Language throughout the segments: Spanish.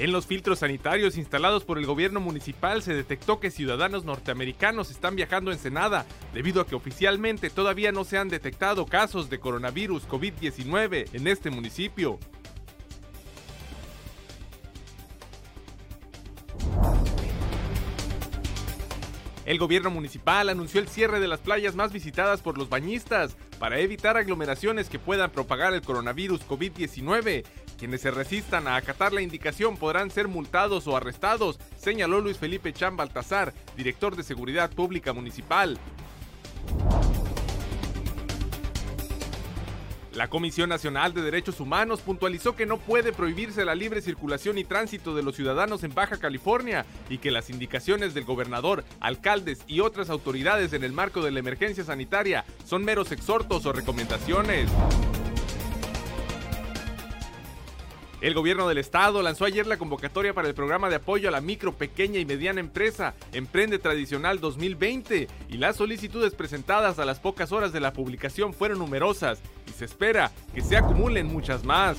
En los filtros sanitarios instalados por el gobierno municipal se detectó que ciudadanos norteamericanos están viajando en Senada, debido a que oficialmente todavía no se han detectado casos de coronavirus COVID-19 en este municipio. El gobierno municipal anunció el cierre de las playas más visitadas por los bañistas para evitar aglomeraciones que puedan propagar el coronavirus COVID-19. Quienes se resistan a acatar la indicación podrán ser multados o arrestados, señaló Luis Felipe Chan Baltazar, director de Seguridad Pública Municipal. La Comisión Nacional de Derechos Humanos puntualizó que no puede prohibirse la libre circulación y tránsito de los ciudadanos en Baja California y que las indicaciones del gobernador, alcaldes y otras autoridades en el marco de la emergencia sanitaria son meros exhortos o recomendaciones. El gobierno del estado lanzó ayer la convocatoria para el programa de apoyo a la micro, pequeña y mediana empresa Emprende Tradicional 2020 y las solicitudes presentadas a las pocas horas de la publicación fueron numerosas y se espera que se acumulen muchas más.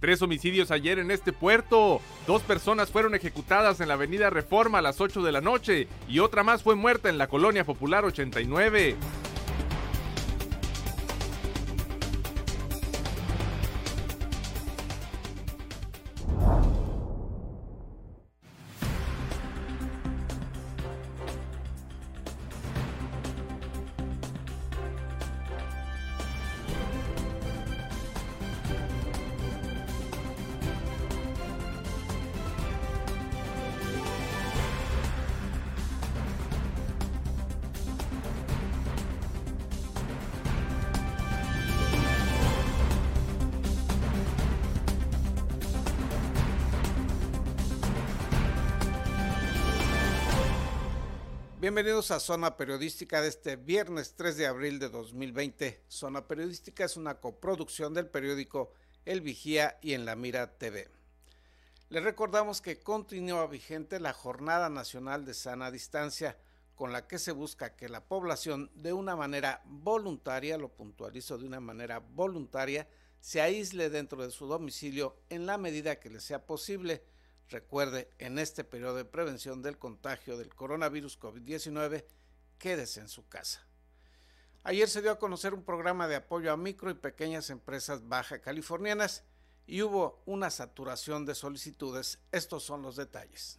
Tres homicidios ayer en este puerto. Dos personas fueron ejecutadas en la avenida Reforma a las 8 de la noche y otra más fue muerta en la colonia popular 89. Bienvenidos a Zona Periodística de este viernes 3 de abril de 2020. Zona Periodística es una coproducción del periódico El Vigía y en La Mira TV. Les recordamos que continúa vigente la Jornada Nacional de Sana Distancia, con la que se busca que la población de una manera voluntaria, lo puntualizo de una manera voluntaria, se aísle dentro de su domicilio en la medida que le sea posible Recuerde, en este periodo de prevención del contagio del coronavirus COVID-19, quédese en su casa. Ayer se dio a conocer un programa de apoyo a micro y pequeñas empresas baja californianas y hubo una saturación de solicitudes. Estos son los detalles.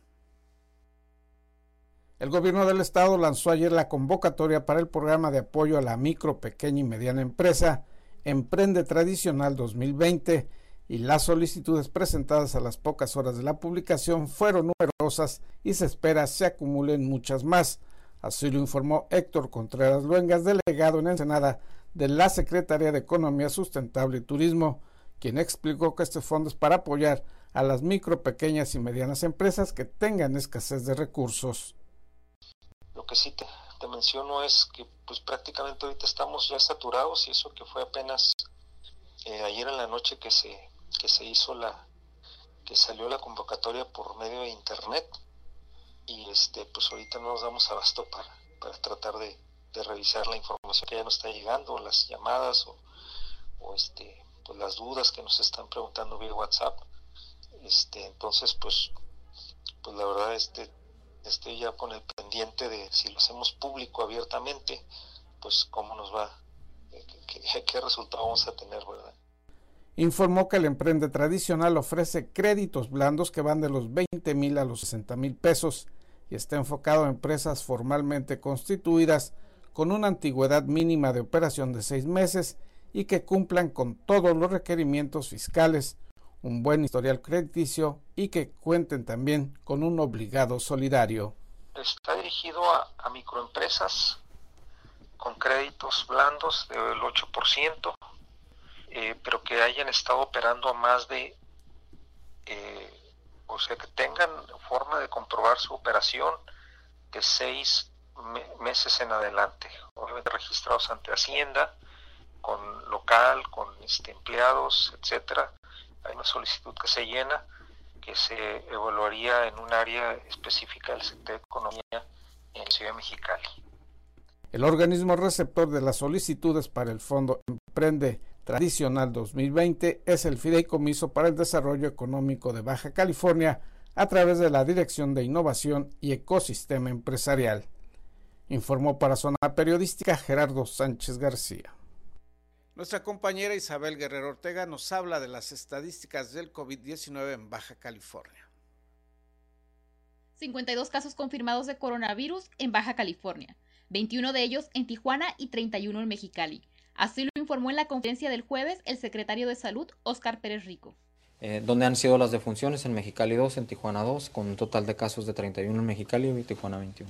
El gobierno del estado lanzó ayer la convocatoria para el programa de apoyo a la micro, pequeña y mediana empresa Emprende Tradicional 2020 y las solicitudes presentadas a las pocas horas de la publicación fueron numerosas y se espera se acumulen muchas más. Así lo informó Héctor Contreras Luengas, delegado en Ensenada de la Secretaría de Economía Sustentable y Turismo, quien explicó que este fondo es para apoyar a las micro, pequeñas y medianas empresas que tengan escasez de recursos. Lo que sí te, menciono es que pues prácticamente ahorita estamos ya saturados y eso que fue apenas eh, ayer en la noche que se que se hizo la que salió la convocatoria por medio de internet. Y este pues ahorita no nos damos abasto para, para tratar de, revisar la información que ya nos está llegando las llamadas o, este pues las dudas que nos están preguntando vía WhatsApp. Este entonces pues pues la verdad este estoy ya con el pendiente de si lo hacemos público abiertamente pues cómo nos va qué, qué resultado vamos a tener verdad informó que el emprende tradicional ofrece créditos blandos que van de los 20 mil a los 60 mil pesos y está enfocado a empresas formalmente constituidas con una antigüedad mínima de operación de seis meses y que cumplan con todos los requerimientos fiscales, un buen historial crediticio y que cuenten también con un obligado solidario. Está dirigido a, microempresas con créditos blandos del 8%, eh, pero que hayan estado operando a más de, eh, o sea, que tengan forma de comprobar su operación de seis meses en adelante, obviamente registrados ante Hacienda, con local, con este, empleados, etcétera. Hay una solicitud que se llena que se evaluaría en un área específica del sector de economía en Ciudad Mexicali. El organismo receptor de las solicitudes para el fondo Emprende tradicional 2020 es el Fideicomiso para el Desarrollo Económico de Baja California a través de la Dirección de Innovación y Ecosistema Empresarial. Informó para Zona Periodística Gerardo Sánchez García. Nuestra compañera Isabel Guerrero Ortega nos habla de las estadísticas del COVID-19 en Baja California. 52 casos confirmados de coronavirus en Baja California, 21 de ellos en Tijuana y 31 en Mexicali. Así lo informó en la conferencia del jueves el secretario de Salud, Óscar Pérez Rico. Eh, donde han sido las defunciones en Mexicali 2, en Tijuana 2, con un total de casos de 31 en Mexicali y Tijuana 21.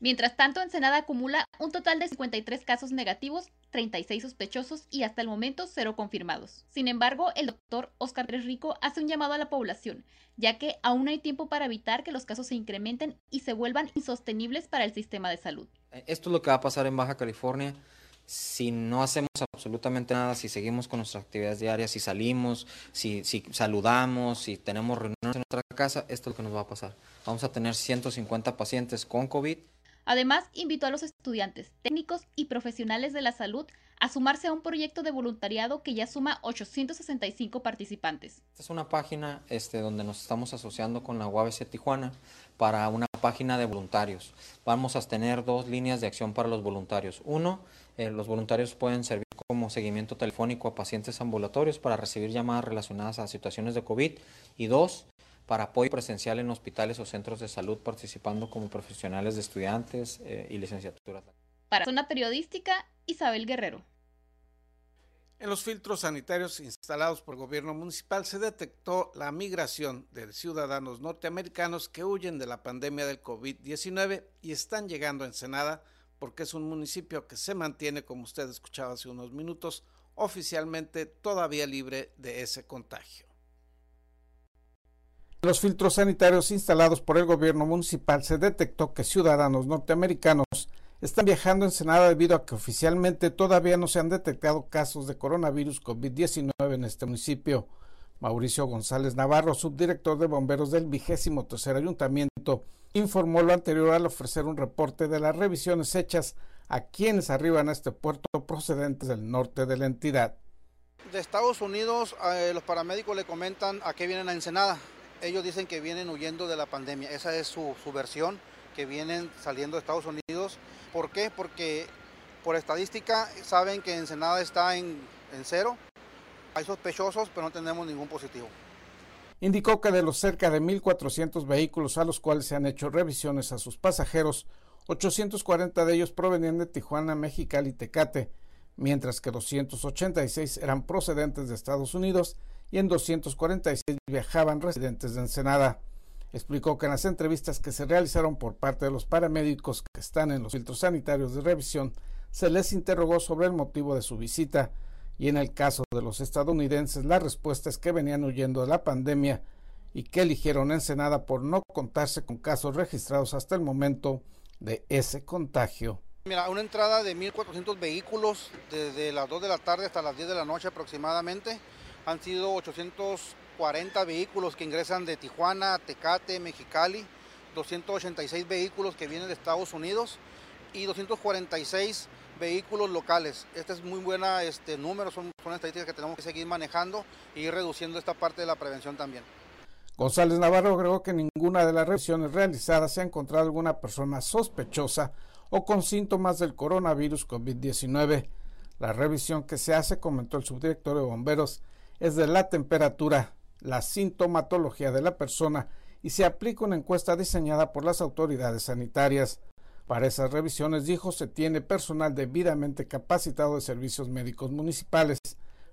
Mientras tanto, Ensenada acumula un total de 53 casos negativos, 36 sospechosos y hasta el momento cero confirmados. Sin embargo, el doctor Oscar Pérez Rico hace un llamado a la población, ya que aún hay tiempo para evitar que los casos se incrementen y se vuelvan insostenibles para el sistema de salud. Eh, esto es lo que va a pasar en Baja California si no hacemos absolutamente nada, si seguimos con nuestras actividades diarias, si salimos, si, si, saludamos, si tenemos reuniones en nuestra casa, esto es lo que nos va a pasar. Vamos a tener 150 pacientes con COVID Además, invitó a los estudiantes, técnicos y profesionales de la salud a sumarse a un proyecto de voluntariado que ya suma 865 participantes. Esta es una página este, donde nos estamos asociando con la UABC Tijuana para una página de voluntarios. Vamos a tener dos líneas de acción para los voluntarios. Uno, eh, los voluntarios pueden servir como seguimiento telefónico a pacientes ambulatorios para recibir llamadas relacionadas a situaciones de COVID. Y dos, para apoyo presencial en hospitales o centros de salud participando como profesionales de estudiantes eh, y licenciaturas. Para Zona Periodística, Isabel Guerrero. En los filtros sanitarios instalados por el gobierno municipal se detectó la migración de ciudadanos norteamericanos que huyen de la pandemia del COVID-19 y están llegando a Ensenada porque es un municipio que se mantiene, como usted escuchaba hace unos minutos, oficialmente todavía libre de ese contagio. Los filtros sanitarios instalados por el gobierno municipal se detectó que ciudadanos norteamericanos están viajando en Senada debido a que oficialmente todavía no se han detectado casos de coronavirus COVID-19 en este municipio. Mauricio González Navarro, subdirector de bomberos del vigésimo tercer ayuntamiento, informó lo anterior al ofrecer un reporte de las revisiones hechas a quienes arriban a este puerto procedentes del norte de la entidad. De Estados Unidos, eh, los paramédicos le comentan a qué vienen a Ensenada ellos dicen que vienen huyendo de la pandemia. Esa es su, versión, que vienen saliendo de Estados Unidos. ¿Por qué? Porque por estadística saben que Ensenada está en, en cero. Hay sospechosos, pero no tenemos ningún positivo. Indicó que de los cerca de 1.400 vehículos a los cuales se han hecho revisiones a sus pasajeros, 840 de ellos provenían de Tijuana, Mexicali y Tecate, mientras que 286 eran procedentes de Estados Unidos y en 246 viajaban residentes de Ensenada. Explicó que en las entrevistas que se realizaron por parte de los paramédicos que están en los filtros sanitarios de revisión, se les interrogó sobre el motivo de su visita y en el caso de los estadounidenses la respuesta es que venían huyendo de la pandemia y que eligieron Ensenada por no contarse con casos registrados hasta el momento de ese contagio. Mira, una entrada de 1.400 vehículos desde las 2 de la tarde hasta las 10 de la noche aproximadamente han sido 840 vehículos que ingresan de Tijuana, Tecate, Mexicali, 286 vehículos que vienen de Estados Unidos y 246 vehículos locales. Este es muy buena este número, son, son estadísticas que tenemos que seguir manejando y ir reduciendo esta parte de la prevención también. González Navarro agregó que ninguna de las revisiones realizadas se ha encontrado alguna persona sospechosa o con síntomas del coronavirus COVID-19. La revisión que se hace, comentó el subdirector de bomberos, es de la temperatura, la sintomatología de la persona y se aplica una encuesta diseñada por las autoridades sanitarias. Para esas revisiones, dijo, se tiene personal debidamente capacitado de servicios médicos municipales,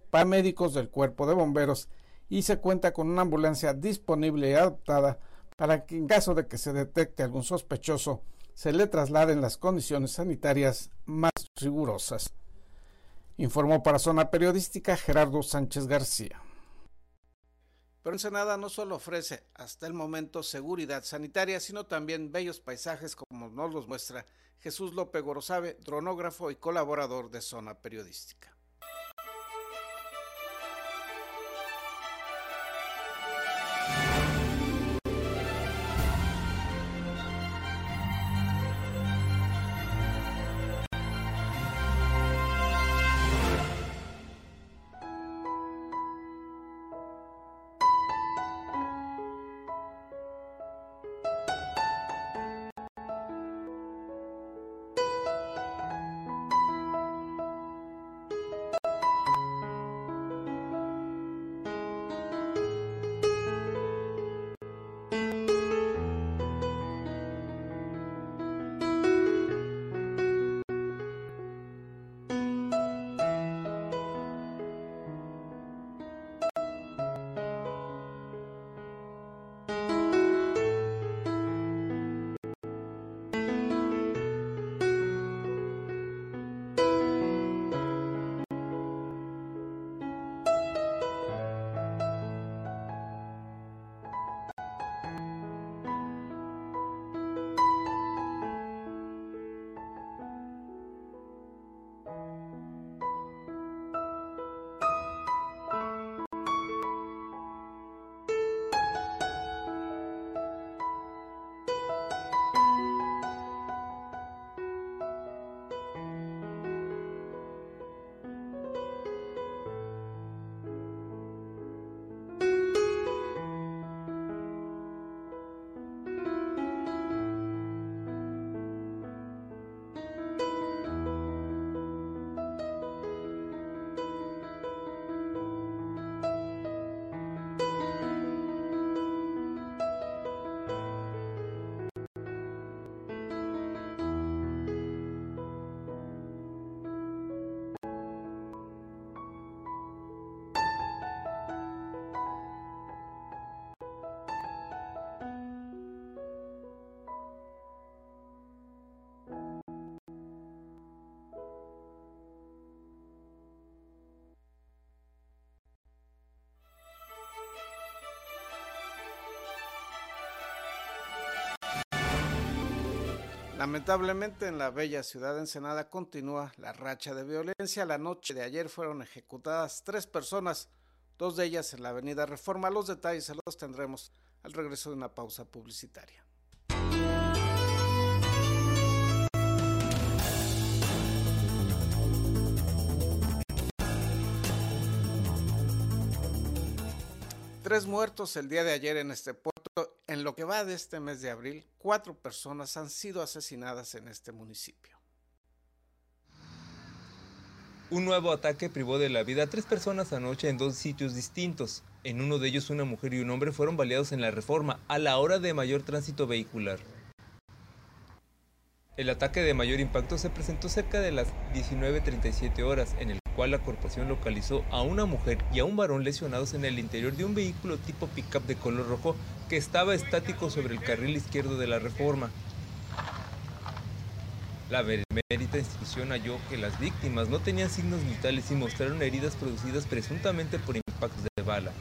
paramédicos del cuerpo de bomberos y se cuenta con una ambulancia disponible y adaptada para que en caso de que se detecte algún sospechoso, se le trasladen las condiciones sanitarias más rigurosas. Informó para Zona Periodística Gerardo Sánchez García. Pero Ensenada no solo ofrece hasta el momento seguridad sanitaria, sino también bellos paisajes como nos los muestra Jesús López Gorosabe, dronógrafo y colaborador de Zona Periodística. Lamentablemente en la bella ciudad de Ensenada continúa la racha de violencia. La noche de ayer fueron ejecutadas tres personas, dos de ellas en la avenida Reforma. Los detalles se los tendremos al regreso de una pausa publicitaria. Tres muertos el día de ayer en este puerto. En lo que va de este mes de abril, cuatro personas han sido asesinadas en este municipio. Un nuevo ataque privó de la vida a tres personas anoche en dos sitios distintos. En uno de ellos una mujer y un hombre fueron baleados en la reforma a la hora de mayor tránsito vehicular. El ataque de mayor impacto se presentó cerca de las 19.37 horas en el la corporación localizó a una mujer y a un varón lesionados en el interior de un vehículo tipo pickup de color rojo que estaba estático sobre el carril izquierdo de la reforma. La benemérita institución halló que las víctimas no tenían signos vitales y mostraron heridas producidas presuntamente por impactos de bala.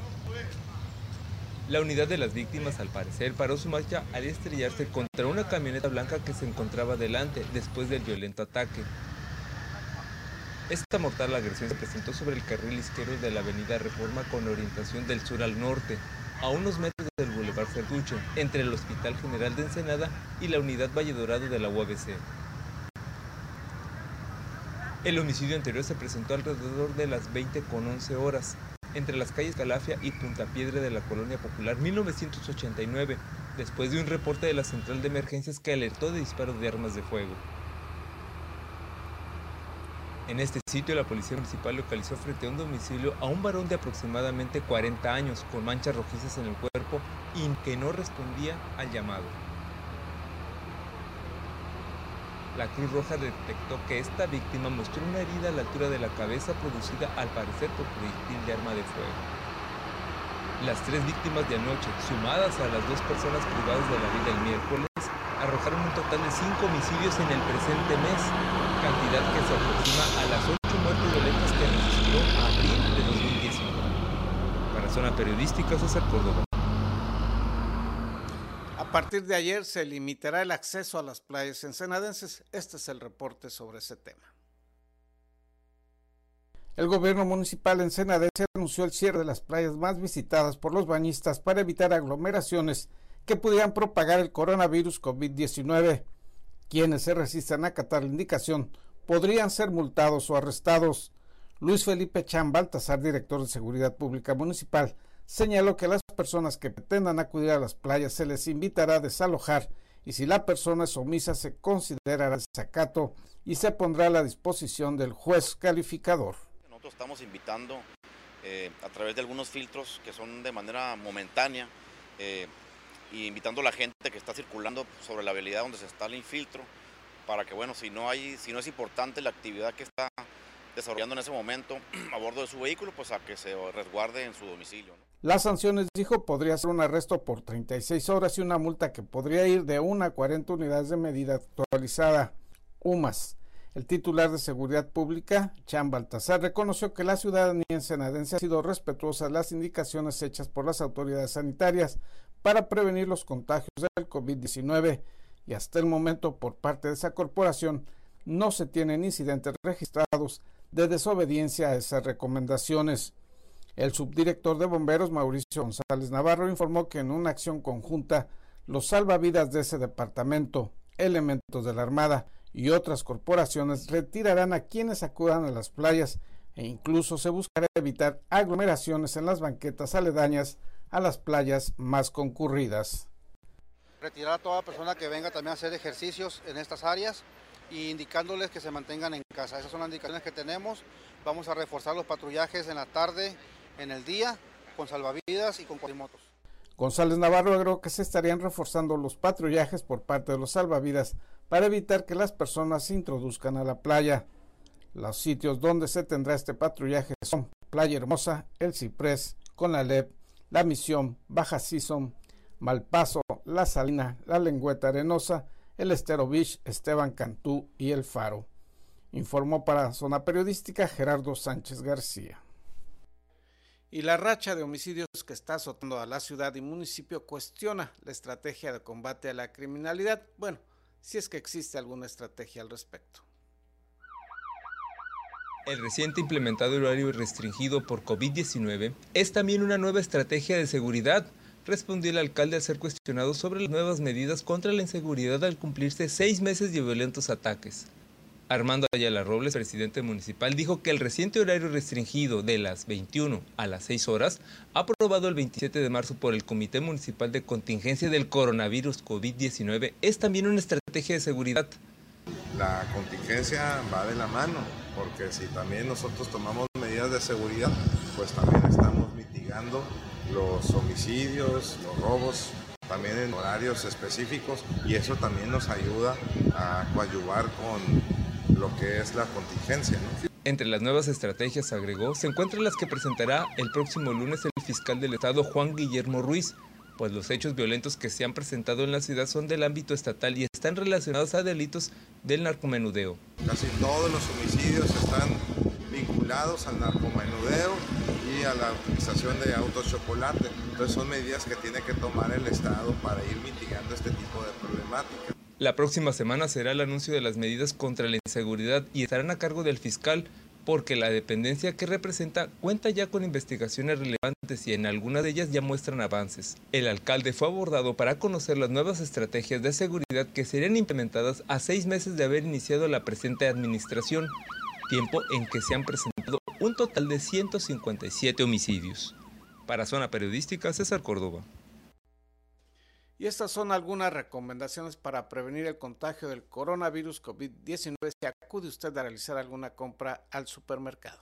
La unidad de las víctimas, al parecer, paró su marcha al estrellarse contra una camioneta blanca que se encontraba delante después del violento ataque. Esta mortal agresión se presentó sobre el carril izquierdo de la avenida Reforma con orientación del sur al norte, a unos metros del Boulevard Cerducho, entre el Hospital General de Ensenada y la Unidad Valle Dorado de la UABC. El homicidio anterior se presentó alrededor de las 20 con 11 horas, entre las calles Calafia y Punta Piedra de la Colonia Popular 1989, después de un reporte de la Central de Emergencias que alertó de disparos de armas de fuego. En este sitio, la Policía Municipal localizó frente a un domicilio a un varón de aproximadamente 40 años con manchas rojizas en el cuerpo y que no respondía al llamado. La Cruz Roja detectó que esta víctima mostró una herida a la altura de la cabeza producida al parecer por proyectil de arma de fuego. Las tres víctimas de anoche, sumadas a las dos personas privadas de la vida el miércoles, arrojaron un total de cinco homicidios en el presente mes, cantidad que se aproxima a las ocho muertes violentas que registró abril de 2019. Para Zona Periodística, César Córdoba. A partir de ayer se limitará el acceso a las playas ensenadenses. Este es el reporte sobre ese tema. El gobierno municipal ensenadense anunció el cierre de las playas más visitadas por los bañistas para evitar aglomeraciones que pudieran propagar el coronavirus COVID-19. Quienes se resistan a acatar la indicación podrían ser multados o arrestados. Luis Felipe Chan Baltasar, director de Seguridad Pública Municipal, señaló que las personas que pretendan acudir a las playas se les invitará a desalojar y si la persona es omisa se considerará desacato y se pondrá a la disposición del juez calificador. Nosotros estamos invitando eh, a través de algunos filtros que son de manera momentánea eh, y invitando a la gente que está circulando sobre la vialidad donde se está el infiltro para que, bueno, si no, hay, si no es importante la actividad que está desarrollando en ese momento a bordo de su vehículo, pues a que se resguarde en su domicilio. Las sanciones, dijo, podría ser un arresto por 36 horas y una multa que podría ir de 1 a 40 unidades de medida actualizada. UMAS. El titular de Seguridad Pública, Chan Baltasar, reconoció que la ciudadanía ensenadense ha sido respetuosa las indicaciones hechas por las autoridades sanitarias para prevenir los contagios del COVID-19 y hasta el momento por parte de esa corporación no se tienen incidentes registrados de desobediencia a esas recomendaciones. El subdirector de bomberos Mauricio González Navarro informó que en una acción conjunta los salvavidas de ese departamento, elementos de la Armada y otras corporaciones retirarán a quienes acudan a las playas e incluso se buscará evitar aglomeraciones en las banquetas aledañas a las playas más concurridas. Retirar a toda persona que venga también a hacer ejercicios en estas áreas y indicándoles que se mantengan en casa. Esas son las indicaciones que tenemos. Vamos a reforzar los patrullajes en la tarde, en el día, con salvavidas y con cuatrimotos. González Navarro agregó que se estarían reforzando los patrullajes por parte de los salvavidas para evitar que las personas se introduzcan a la playa. Los sitios donde se tendrá este patrullaje son Playa Hermosa, El Ciprés, Conalep, La Misión, Baja Sison, Malpaso, La Salina, La Lengüeta Arenosa, El Estero Beach, Esteban Cantú y El Faro. Informó para Zona Periodística Gerardo Sánchez García. Y la racha de homicidios que está azotando a la ciudad y municipio cuestiona la estrategia de combate a la criminalidad. Bueno, si es que existe alguna estrategia al respecto. El reciente implementado horario restringido por COVID-19 es también una nueva estrategia de seguridad, respondió el alcalde al ser cuestionado sobre las nuevas medidas contra la inseguridad al cumplirse seis meses de violentos ataques. Armando Ayala Robles, presidente municipal, dijo que el reciente horario restringido de las 21 a las 6 horas, aprobado el 27 de marzo por el Comité Municipal de Contingencia del Coronavirus COVID-19, es también una estrategia de seguridad. La contingencia va de la mano, porque si también nosotros tomamos medidas de seguridad, pues también estamos mitigando los homicidios, los robos, también en horarios específicos, y eso también nos ayuda a coadyuvar con lo que es la contingencia. Entre las nuevas estrategias, agregó, se encuentran las que presentará el próximo lunes el fiscal del Estado Juan Guillermo Ruiz, pues los hechos violentos que se han presentado en la ciudad son del ámbito estatal y están relacionados a delitos del narcomenudeo. Casi todos los homicidios están vinculados al narcomenudeo y a la utilización de autos chocolate. Entonces son medidas que tiene que tomar el Estado para ir mitigando este tipo de problemáticas. La próxima semana será el anuncio de las medidas contra la inseguridad y estarán a cargo del fiscal porque la dependencia que representa cuenta ya con investigaciones relevantes y en algunas de ellas ya muestran avances. El alcalde fue abordado para conocer las nuevas estrategias de seguridad que serían implementadas a seis meses de haber iniciado la presente administración, tiempo en que se han presentado un total de 157 homicidios. Para Zona Periodística, César Córdoba. Y estas son algunas recomendaciones para prevenir el contagio del coronavirus COVID-19 si acude usted a realizar alguna compra al supermercado.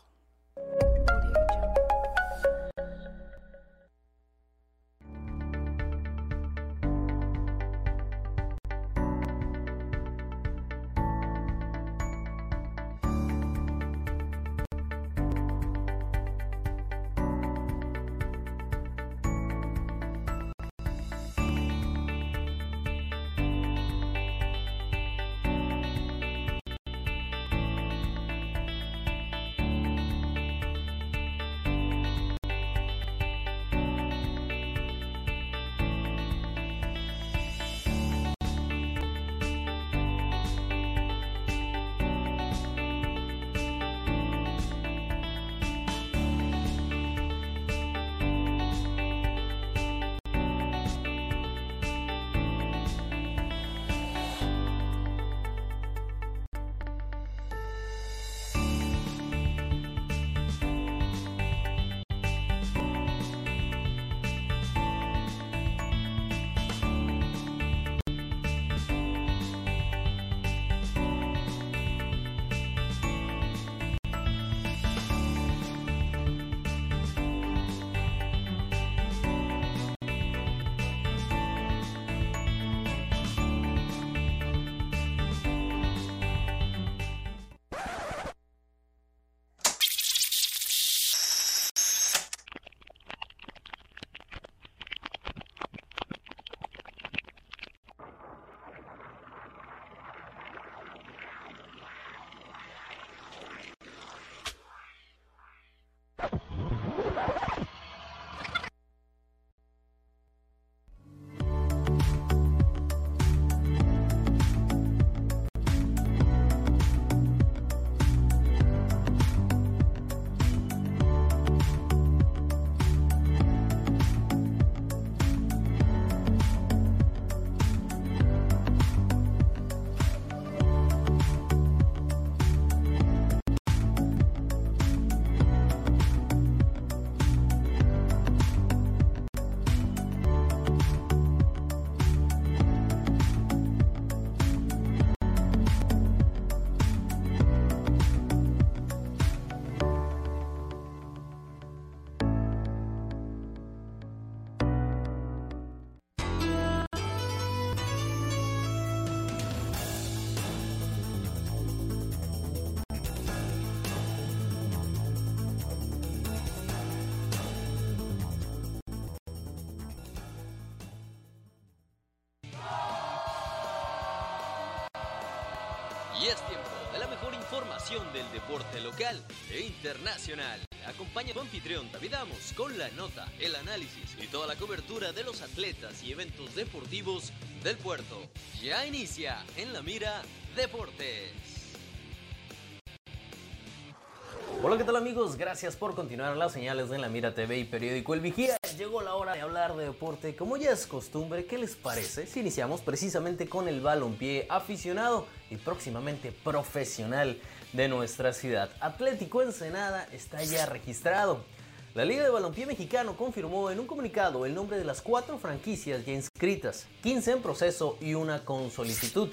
Del deporte local e internacional, acompaña a tu anfitrión David Amos con la nota, el análisis y toda la cobertura de los atletas y eventos deportivos del puerto. Ya inicia en la mira Deportes. Hola, ¿qué tal amigos? Gracias por continuar las señales de la Mira TV y periódico El Vigía. Llegó la hora de hablar de deporte. Como ya es costumbre, ¿qué les parece si iniciamos precisamente con el balompié aficionado y próximamente profesional de nuestra ciudad? Atlético Ensenada está ya registrado. La Liga de Balompié Mexicano confirmó en un comunicado el nombre de las cuatro franquicias ya inscritas, 15 en proceso y una con solicitud.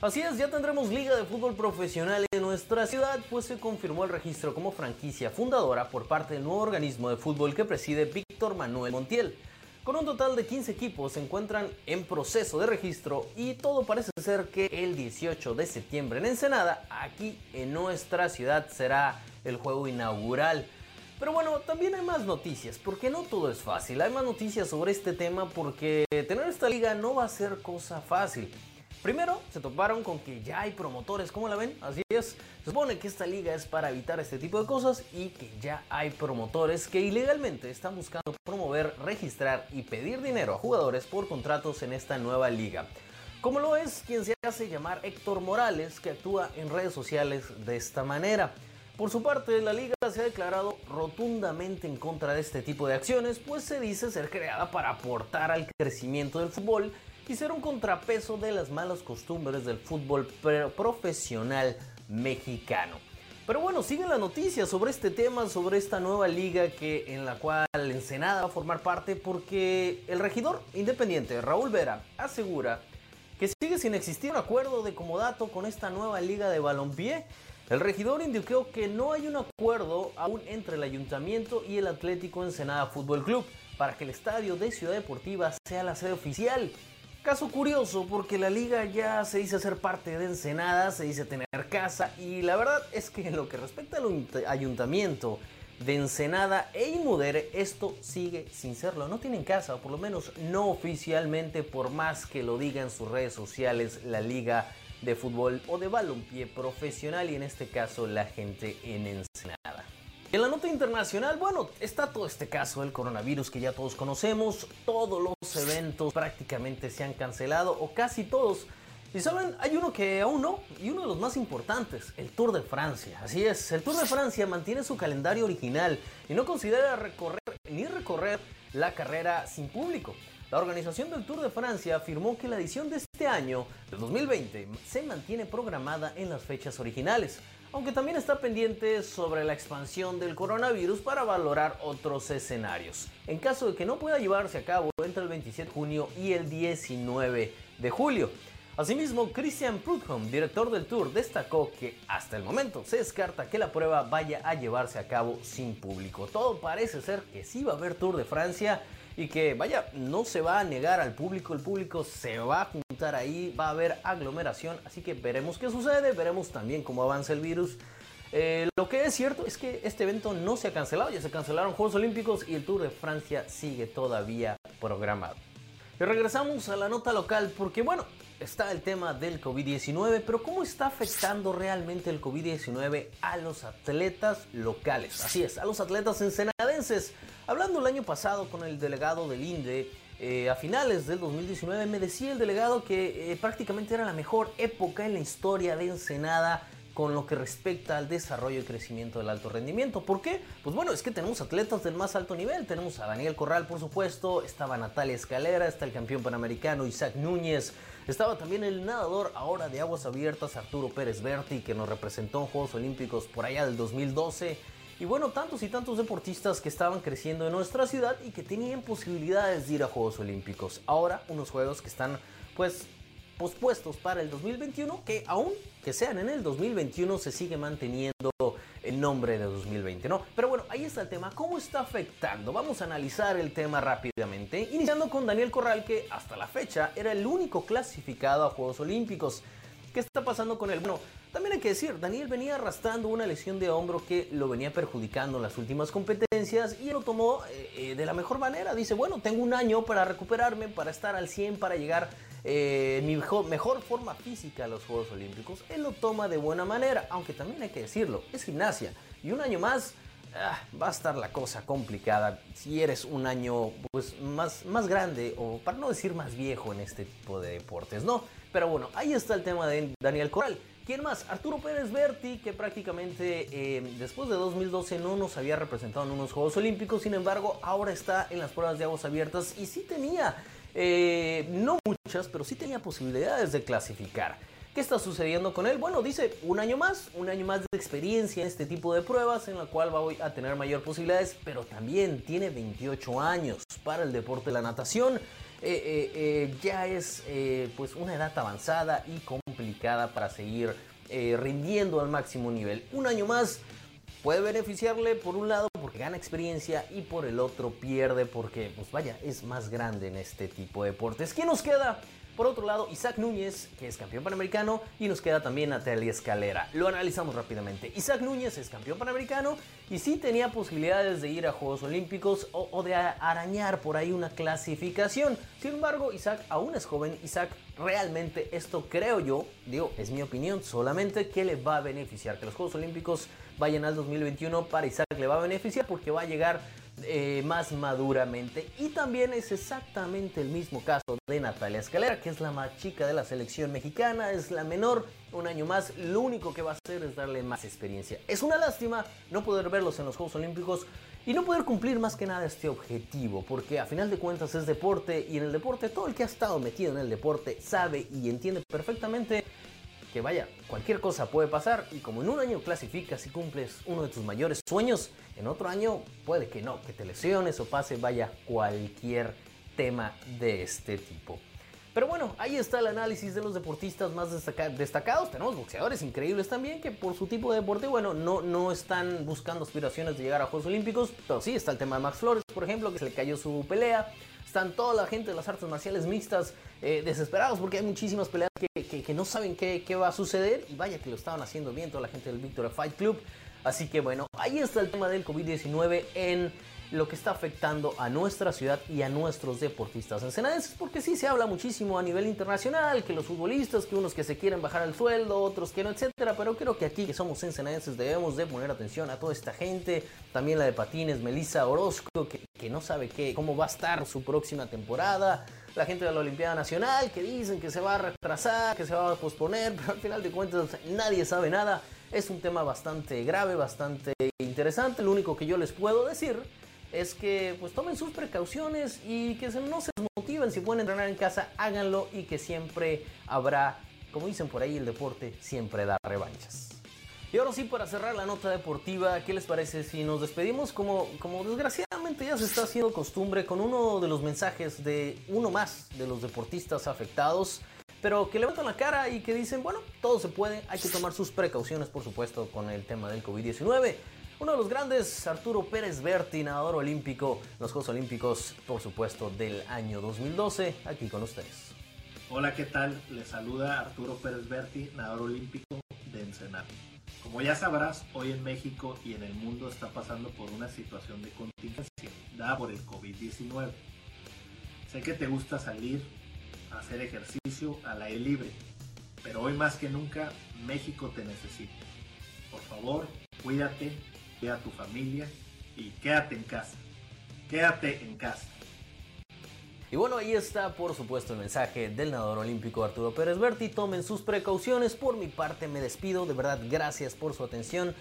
Así es, ya tendremos Liga de Fútbol Profesional nuestra ciudad, pues se confirmó el registro como franquicia fundadora por parte del nuevo organismo de fútbol que preside Víctor Manuel Montiel. Con un total de 15 equipos se encuentran en proceso de registro y todo parece ser que el 18 de septiembre en Ensenada, aquí en nuestra ciudad, será el juego inaugural. Pero bueno, también hay más noticias, porque no todo es fácil. Hay más noticias sobre este tema porque tener esta liga no va a ser cosa fácil. Primero, se toparon con que ya hay promotores, ¿cómo la ven? Así es, se supone que esta liga es para evitar este tipo de cosas y que ya hay promotores que ilegalmente están buscando promover, registrar y pedir dinero a jugadores por contratos en esta nueva liga. Como lo es quien se hace llamar Héctor Morales, que actúa en redes sociales de esta manera. Por su parte, la liga se ha declarado rotundamente en contra de este tipo de acciones, pues se dice ser creada para aportar al crecimiento del fútbol y un contrapeso de las malas costumbres del fútbol profesional mexicano. Pero bueno, siguen las noticias sobre este tema, sobre esta nueva liga que en la cual Ensenada va a formar parte porque el regidor independiente Raúl Vera asegura que sigue sin existir un acuerdo de comodato con esta nueva liga de balompié. El regidor indicó que no hay un acuerdo aún entre el ayuntamiento y el Atlético Ensenada Fútbol Club para que el estadio de Ciudad Deportiva sea la sede oficial. Caso curioso porque la liga ya se dice ser parte de Ensenada, se dice tener casa y la verdad es que en lo que respecta al ayuntamiento de Ensenada e Inmudere esto sigue sin serlo. No tienen casa, o por lo menos no oficialmente, por más que lo diga en sus redes sociales la liga de fútbol o de balompié profesional y en este caso la gente en Ensenada. En la nota internacional, bueno, está todo este caso del coronavirus que ya todos conocemos. Todos los eventos prácticamente se han cancelado o casi todos. Y saben, hay uno que aún no, y uno de los más importantes, el Tour de Francia. Así es, el Tour de Francia mantiene su calendario original y no considera recorrer ni recorrer la carrera sin público. La organización del Tour de Francia afirmó que la edición de este año, de 2020, se mantiene programada en las fechas originales aunque también está pendiente sobre la expansión del coronavirus para valorar otros escenarios. En caso de que no pueda llevarse a cabo entre el 27 de junio y el 19 de julio. Asimismo, Christian Prudhomme, director del Tour, destacó que hasta el momento se descarta que la prueba vaya a llevarse a cabo sin público. Todo parece ser que sí va a haber Tour de Francia y que vaya, no se va a negar al público, el público se va a juntar ahí, va a haber aglomeración, así que veremos qué sucede, veremos también cómo avanza el virus. Eh, lo que es cierto es que este evento no se ha cancelado, ya se cancelaron Juegos Olímpicos y el Tour de Francia sigue todavía programado. Y regresamos a la nota local porque bueno, está el tema del COVID-19, pero ¿cómo está afectando realmente el COVID-19 a los atletas locales? Así es, a los atletas ensenadenses. Hablando el año pasado con el delegado del INDE, eh, a finales del 2019 me decía el delegado que eh, prácticamente era la mejor época en la historia de Ensenada con lo que respecta al desarrollo y crecimiento del alto rendimiento. ¿Por qué? Pues bueno, es que tenemos atletas del más alto nivel. Tenemos a Daniel Corral, por supuesto, estaba Natalia Escalera, está el campeón panamericano Isaac Núñez, estaba también el nadador ahora de aguas abiertas Arturo Pérez Berti, que nos representó en Juegos Olímpicos por allá del 2012. Y bueno, tantos y tantos deportistas que estaban creciendo en nuestra ciudad y que tenían posibilidades de ir a Juegos Olímpicos. Ahora unos juegos que están pues pospuestos para el 2021, que aún que sean en el 2021 se sigue manteniendo el nombre de 2020, ¿no? Pero bueno, ahí está el tema. ¿Cómo está afectando? Vamos a analizar el tema rápidamente, iniciando con Daniel Corral, que hasta la fecha era el único clasificado a Juegos Olímpicos. ¿Qué está pasando con él? Bueno, también hay que decir, Daniel venía arrastrando una lesión de hombro que lo venía perjudicando en las últimas competencias y lo tomó eh, eh, de la mejor manera. Dice, bueno, tengo un año para recuperarme, para estar al 100, para llegar eh, mi mejor, mejor forma física a los Juegos Olímpicos. Él lo toma de buena manera, aunque también hay que decirlo, es gimnasia. Y un año más ah, va a estar la cosa complicada si eres un año pues más, más grande o para no decir más viejo en este tipo de deportes, ¿no? Pero bueno, ahí está el tema de Daniel Coral. ¿Quién más? Arturo Pérez Berti, que prácticamente eh, después de 2012 no nos había representado en unos Juegos Olímpicos, sin embargo ahora está en las pruebas de aguas abiertas y sí tenía, eh, no muchas, pero sí tenía posibilidades de clasificar. ¿Qué está sucediendo con él? Bueno, dice un año más, un año más de experiencia en este tipo de pruebas en la cual va a tener mayor posibilidades, pero también tiene 28 años para el deporte de la natación. Eh, eh, eh, ya es pues una edad avanzada y complicada para seguir rindiendo al máximo nivel. Un año más puede beneficiarle por un lado porque gana experiencia y por el otro pierde porque pues vaya es más grande en este tipo de deportes. ¿Qué nos queda? Por otro lado, Isaac Núñez, que es campeón panamericano, y nos queda también Natalia Escalera. Lo analizamos rápidamente. Isaac Núñez es campeón panamericano y sí tenía posibilidades de ir a Juegos Olímpicos o, de arañar por ahí una clasificación. Sin embargo, Isaac aún es joven. Isaac realmente esto creo yo, digo, es mi opinión solamente, que le va a beneficiar. Que los Juegos Olímpicos vayan al 2021 para Isaac le va a beneficiar porque va a llegar eh, más maduramente. Y también es exactamente el mismo caso de Natalia Escalera, que es la más chica de la selección mexicana, es la menor, un año más, lo único que va a hacer es darle más experiencia. Es una lástima no poder verlos en los Juegos Olímpicos y no poder cumplir más que nada este objetivo, porque a final de cuentas es deporte y en el deporte todo el que ha estado metido en el deporte sabe y entiende perfectamente que vaya, cualquier cosa puede pasar y como en un año clasificas y cumples uno de tus mayores sueños, en otro año puede que no, que te lesiones o pase, vaya, cualquier tema de este tipo. Pero bueno, ahí está el análisis de los deportistas más destacados. Tenemos boxeadores increíbles también que por su tipo de deporte, bueno, no, no están buscando aspiraciones de llegar a Juegos Olímpicos. Pero sí está el tema de Max Flores, por ejemplo, que se le cayó su pelea. Están toda la gente de las artes marciales mixtas eh, desesperados porque hay muchísimas peleas que, no saben qué, qué, va a suceder y vaya que lo estaban haciendo bien toda la gente del Victoria Fight Club. Así que bueno, ahí está el tema del COVID-19 en lo que está afectando a nuestra ciudad y a nuestros deportistas ensenadenses, porque sí se habla muchísimo a nivel internacional, que los futbolistas, que unos que se quieren bajar el sueldo, otros que no, etcétera, pero creo que aquí que somos ensenadenses debemos de poner atención a toda esta gente, también la de patines, Melissa Orozco, que, que no sabe qué, cómo va a estar su próxima temporada, la gente de la Olimpiada Nacional, que dicen que se va a retrasar, que se va a posponer, pero al final de cuentas nadie sabe nada. Es un tema bastante grave, bastante interesante. Lo único que yo les puedo decir es que pues tomen sus precauciones y que no se desmotiven. Si pueden entrenar en casa, háganlo y que siempre habrá, como dicen por ahí, el deporte siempre da revanchas. Y ahora sí, para cerrar la nota deportiva, ¿qué les parece si nos despedimos como, como desgraciadamente ya se está haciendo costumbre con uno de los mensajes de uno más de los deportistas afectados? pero que levantan la cara y que dicen, bueno, todo se puede, hay que tomar sus precauciones, por supuesto, con el tema del COVID-19. Uno de los grandes, Arturo Pérez Berti, nadador olímpico, los Juegos Olímpicos, por supuesto, del año 2012, aquí con ustedes. Hola, ¿qué tal? Les saluda Arturo Pérez Berti, nadador olímpico de Ensenada. Como ya sabrás, hoy en México y en el mundo está pasando por una situación de contingencia dada por el COVID-19. Sé que te gusta salir, hacer ejercicio al aire libre, pero hoy más que nunca México te necesita. Por favor, cuídate, a tu familia y quédate en casa. Quédate en casa. Y bueno, ahí está por supuesto el mensaje del nadador olímpico Arturo Pérez Berti. Tomen sus precauciones. Por mi parte me despido. De verdad, gracias por su atención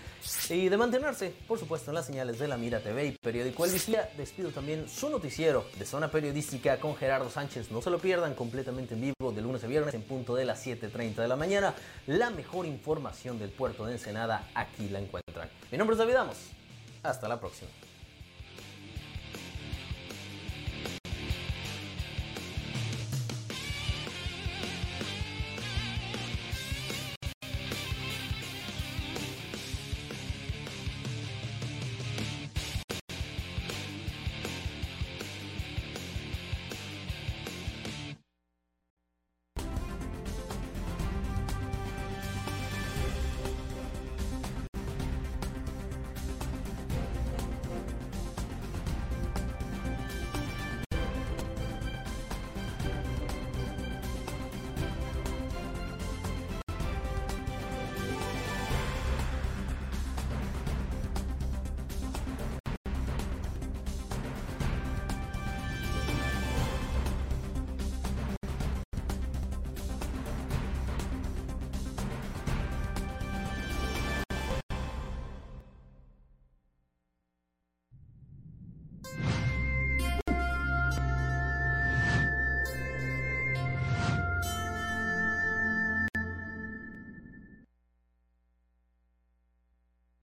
y de mantenerse, por supuesto, en las señales de la Mira TV y Periódico El Vigía. Despido también su noticiero de Zona Periodística con Gerardo Sánchez. No se lo pierdan completamente en vivo de lunes a viernes en punto de las 7.30 de la mañana. La mejor información del puerto de Ensenada aquí la encuentran. Mi nombre es David Amos. Hasta la próxima.